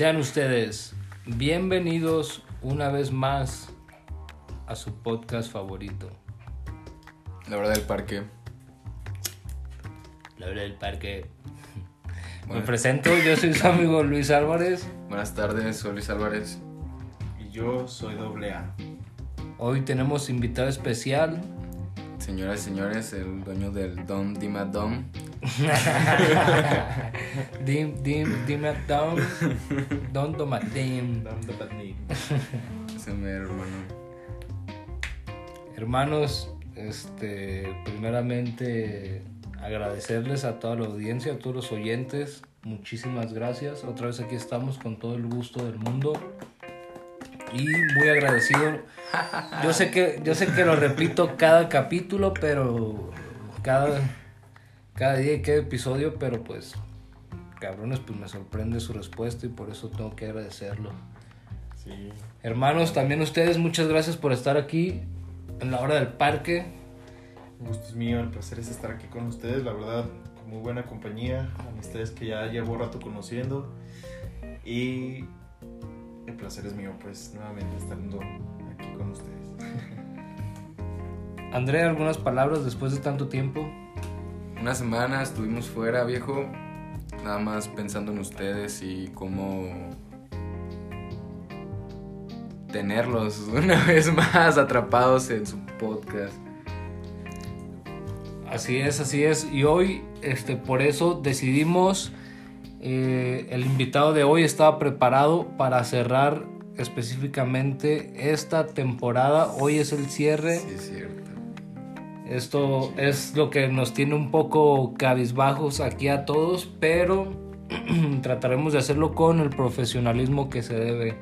Sean ustedes bienvenidos una vez más a su podcast favorito. La verdad del parque. La hora del parque. Me presento, yo soy su amigo Luis Álvarez. Buenas tardes, soy Luis Álvarez. Y yo soy doble A. Hoy tenemos invitado especial. Señoras y señores, el dueño del Dom Dima Dom. dim, dim, dim, down. Don Tomatim. Dam de Batni. Ese mi hermano. Hermanos, este, primeramente agradecerles a toda la audiencia, a todos los oyentes. Muchísimas gracias. Otra vez aquí estamos con todo el gusto del mundo. Y muy agradecido. Yo sé que, yo sé que lo repito cada capítulo, pero cada, cada día y cada episodio, pero pues, cabrones, pues me sorprende su respuesta y por eso tengo que agradecerlo. Sí. Hermanos, también ustedes, muchas gracias por estar aquí en la hora del parque. Un gusto es mío, el placer es estar aquí con ustedes. La verdad, con muy buena compañía. Amistades que ya llevo rato conociendo. Y el placer es mío, pues, nuevamente estando aquí con ustedes. André, algunas palabras después de tanto tiempo. Una semana estuvimos fuera, viejo. Nada más pensando en ustedes y cómo tenerlos una vez más atrapados en su podcast. Así es, así es. Y hoy, este, por eso decidimos, eh, el invitado de hoy estaba preparado para cerrar específicamente esta temporada. Hoy es el cierre. Sí, es cierto. Esto es lo que nos tiene un poco cabizbajos aquí a todos, pero trataremos de hacerlo con el profesionalismo que se debe.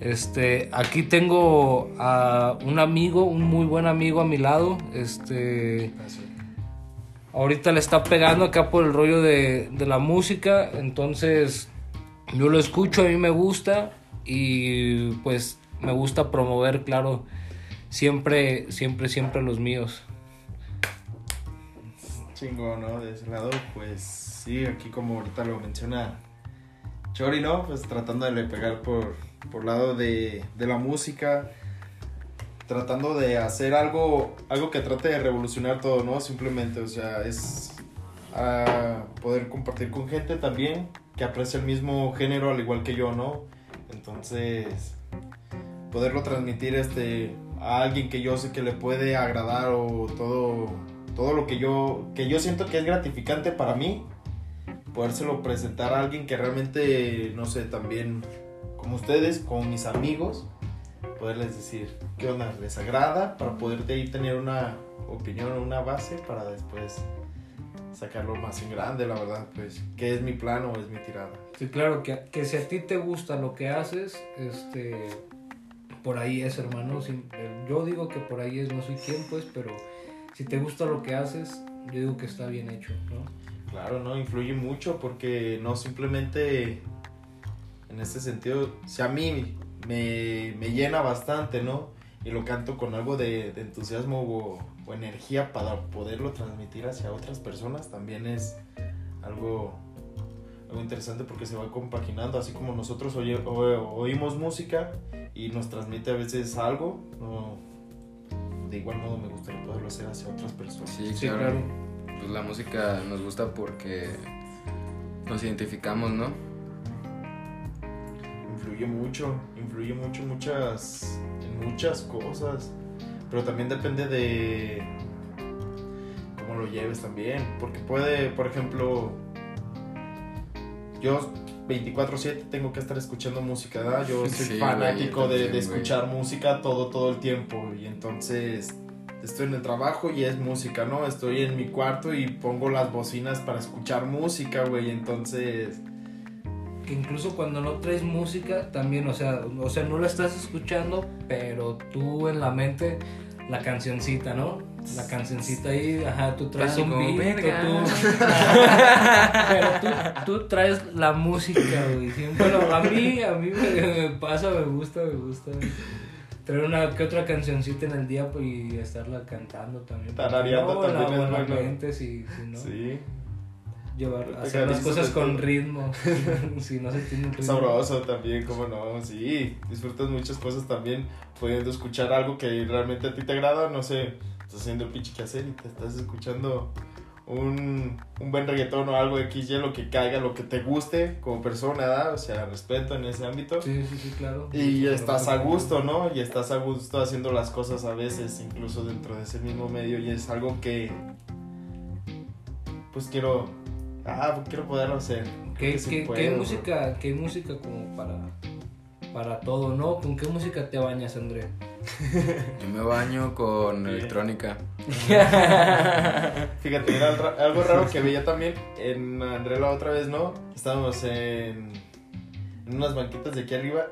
Este, aquí tengo a un amigo, un muy buen amigo a mi lado. Este, ahorita le está pegando acá por el rollo de, de la música, entonces yo lo escucho, a mí me gusta y pues me gusta promover, claro, siempre, siempre, siempre los míos. ¿No? De ese lado, pues sí, aquí como ahorita lo menciona Chori, ¿no? Pues tratando de pegar por, por lado de, de la música, tratando de hacer algo, algo que trate de revolucionar todo, ¿no? Simplemente, o sea, es ah, poder compartir con gente también que aprecia el mismo género al igual que yo, ¿no? Entonces, poderlo transmitir este, a alguien que yo sé que le puede agradar o todo, todo lo que yo, que yo siento que es gratificante para mí, podérselo presentar a alguien que realmente, no sé, también como ustedes, como mis amigos, poderles decir qué onda, les agrada, para poder de ahí tener una opinión, una base para después sacarlo más en grande, la verdad, pues, qué es mi plan o es mi tirada. Sí, claro, que, que si a ti te gusta lo que haces, este, por ahí es, hermano. eh, yo digo que por ahí es, no soy quien, pues, pero si te gusta lo que haces, yo digo que está bien hecho, ¿no? Claro, ¿no? Influye mucho porque no simplemente en este sentido, si a mí me, me llena bastante, ¿no? Y lo canto con algo de, entusiasmo o, energía para poderlo transmitir hacia otras personas, también es algo, algo interesante porque se va compaginando, así como nosotros oye- oímos música y nos transmite a veces algo, ¿no? De igual modo me gustaría poderlo hacer hacia otras personas. Sí, Sí, claro. claro. Pues la música nos gusta porque nos identificamos, ¿no? influye mucho, influye mucho muchas, en muchas cosas, pero también depende de cómo lo lleves también, porque puede, por ejemplo, yo 24/7 tengo que estar escuchando música, ¿verdad? Yo soy Sí, fanático güey, de, de también, güey. escuchar música todo, todo el tiempo, y entonces estoy en el trabajo y es música, ¿no? Estoy en mi cuarto y pongo las bocinas para escuchar música, güey, entonces... Que incluso cuando no traes música, también, o sea, o sea, no la estás escuchando, pero tú en la mente, la cancioncita, ¿no? La cancioncita ahí, ajá, tú traes Casi un beat, verga. tú, pero tú, tú traes la música, güey. Bueno, a mí, a mí me, me pasa, me gusta, me gusta. Traer una que otra cancioncita en el día pues, y estarla cantando también. Tarareando no, también la, es bueno. sí, sí, ¿no? Sí. llevar, Te hacer las cosas con todo. ritmo. si no se tiene un ritmo. Sabroso también, cómo no, sí, disfrutas muchas cosas también, pudiendo escuchar algo que realmente a ti te agrada, no sé, estás haciendo el pinche que hacer y te estás escuchando un, un buen reggaetón o algo XY, lo que caiga, lo que te guste como persona, ¿da? o sea, respeto en ese ámbito. Sí, sí, sí, claro. Y estás a gusto, ¿no? Y estás a gusto haciendo las cosas a veces, incluso dentro de ese mismo medio. Y es algo que, pues quiero, ah, quiero poderlo hacer. ¿Qué, que qué- música, qué música como para, para todo, no? ¿Con qué música te bañas, André? Yo me baño con electrónica. Fíjate, era ra- algo raro que veía también en André la otra vez, ¿no? Estábamos en, en unas banquitas de aquí arriba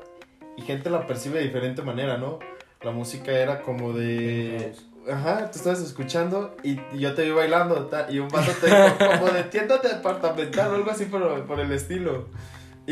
y gente la percibe de diferente manera, ¿no? La música era como de... Ajá, tú estabas escuchando y, y yo te vi bailando y un vato te dijo como de tienda departamental o algo así por, por el estilo.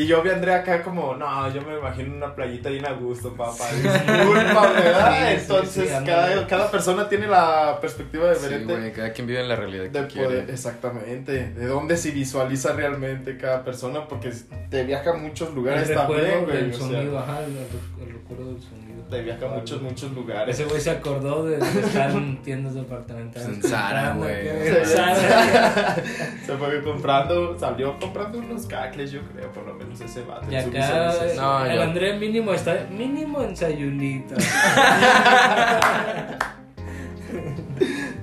Y yo vi a Andrea acá como, no, yo me imagino una playita bien a gusto, papá. Disculpa, ¿verdad? Sí, sí, Entonces, sí, cada, cada persona tiene la perspectiva Sí, diferente güey, cada quien vive en la realidad que de quiere. poder, exactamente, de dónde se visualiza realmente cada persona, porque te viaja a muchos El lugares recuerdo también, güey. o sea, sonido, ajá, el, el recuerdo del sonido. Te viaja a muchos, muchos lugares. Ese güey se acordó de, de estar en tiendas departamentales. En comprando, güey. Se fue comprando, salió comprando unos cacles, yo creo, por lo menos ese vato. Y acá visualización. No, el yo- André mínimo está mínimo en Sayulita.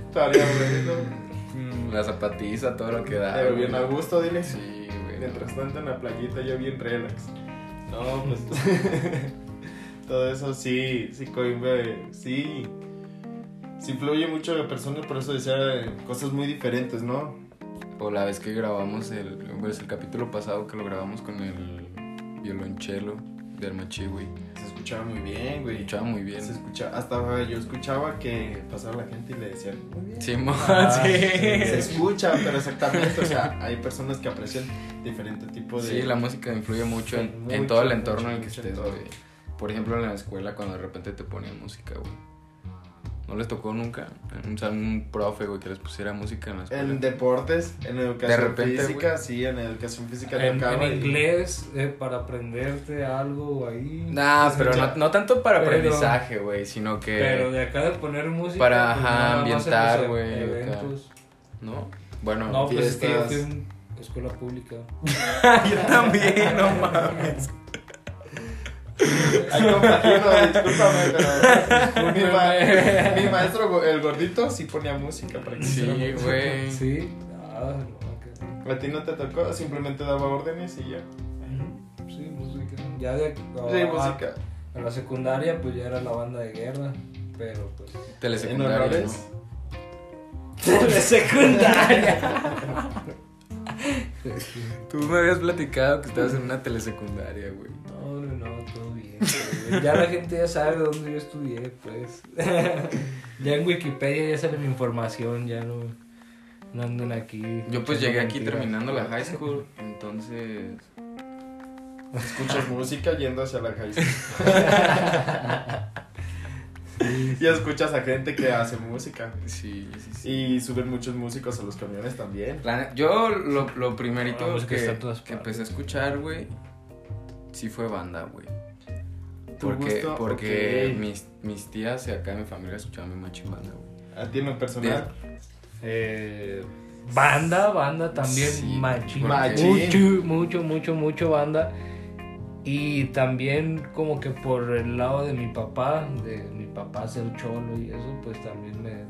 Estaría bueno. Mm, La zapatiza, todo lo que da. Pero bien a gusto, dile. Sí, güey. Mientras tanto en la playita yo bien relax. No, pues todo eso sí, sí sí. Sí influye mucho de personas, por eso decía eh, cosas muy diferentes, ¿no? O la vez que grabamos el, pues, el capítulo pasado que lo grabamos con el violonchelo del Machi, güey. Se escuchaba muy bien, güey. Escuchaba muy bien. Se escuchaba, hasta yo escuchaba que pasaba la gente y le decían, muy bien. Sí, Ah, sí. Se escucha, pero exactamente, o sea, hay personas que aprecian diferente tipo de... Sí, la música influye mucho en, Mucho, todo el mucho, entorno en el que estés, güey. Por ejemplo, en la escuela cuando de repente te ponían música, güey. ¿No les tocó nunca? O sea, un profe, güey, que les pusiera música en la escuela. En deportes, en educación De repente, física, güey. sí, en educación física En, tocaba en y- inglés, eh, para aprenderte algo ahí. Nah, Se pero no, no tanto para Pero- aprendizaje, güey, sino que... Pero de acá de poner música. Para, pues, ajá, ambientar, güey. Eventos. ¿No? Bueno, No, pues es que yo fui en escuela pública. yo también, no mames. Ay, compagino, discúlpame, pero mi, ma- mi maestro, el gordito, sí ponía música para que Sí, güey. Sí. Ah, no, que- A ti no te tocó, simplemente daba órdenes y ya. Sí, música. Ya de. Sí, a- música. A la secundaria, pues ya era la banda de guerra. Pero pues. En Telesecundaria. ¿no? Tú me habías platicado que estabas en una telesecundaria, güey. Güey. Ya la gente ya sabe dónde yo estudié, pues. ya en Wikipedia ya saben mi información, ya no, no anden aquí. Yo pues llegué aquí mentiras. terminando la high school, entonces... Escuchas música yendo hacia la high school. Y escuchas a gente que hace música. Sí, sí, sí. Y suben muchos músicos a los camiones también. La yo lo, lo primerito que, que empecé a escuchar, güey, sí fue banda, güey. ¿Tu Porque, gusto? porque mis, mis tías y acá mi familia escuchaban mi machín banda, güey. A ti en lo personal. Eh, banda, banda también, Sí, machín. Mucho, mucho, mucho, mucho banda. Y también como que por el lado de mi papá, de mi papá ser cholo y eso, pues también me,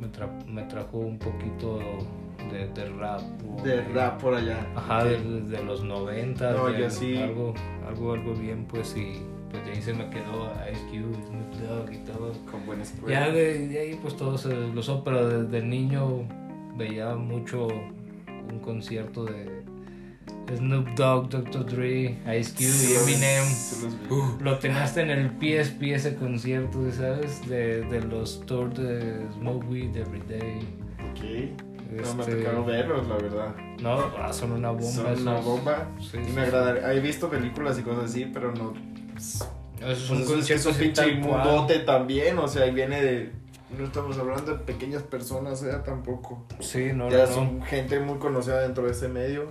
me, tra- me trajo un poquito de, de rap. De rap por allá. Ajá, desde de los 90. No, yo sí. Algo, algo, algo bien, pues, y pues de ahí se me quedó Ice Cube, Snoop Dogg y todo. Con buena Ya escuela. de, de ahí pues todo se desglosó, pero desde niño veía mucho un concierto de Snoop Dogg, Dr. Dre, Ice Cube y Eminem. Uh, Lo tenías en el PSP ese concierto, ¿sabes? De, de los tours de Smoke Weed Everyday. Ok. No me ha Este, tocado verlos, la verdad. No, ah, son una bomba. Son una bomba. Sí, Y sí, me sí. agradaría. He visto películas y cosas así, pero no. Eso es un Pues es concierto un pinche mundote también. O sea, viene de. No estamos hablando de pequeñas personas, ¿eh? Tampoco. Sí, no, ya no, no. son gente muy conocida dentro de ese medio.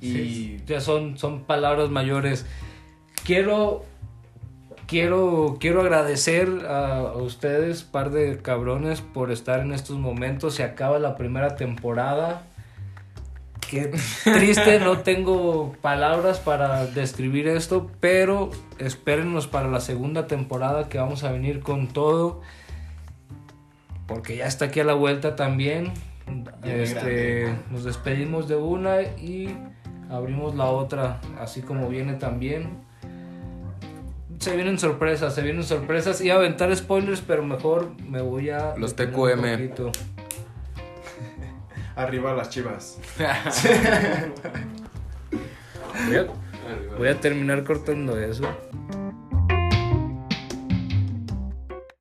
Y Sí, ya son, son palabras mayores. Quiero, quiero, quiero agradecer a ustedes, par de cabrones, por estar en estos momentos. Se acaba la primera temporada. Qué triste, no tengo palabras para describir esto, pero espérennos para la segunda temporada que vamos a venir con todo. Porque ya está aquí a la vuelta también. Este, nos despedimos de una y abrimos la otra, así como viene también. Se vienen sorpresas, se vienen sorpresas. Iba a aventar spoilers, pero mejor me voy a. Los TQM. Arriba las chivas. Voy a, voy a terminar cortando eso.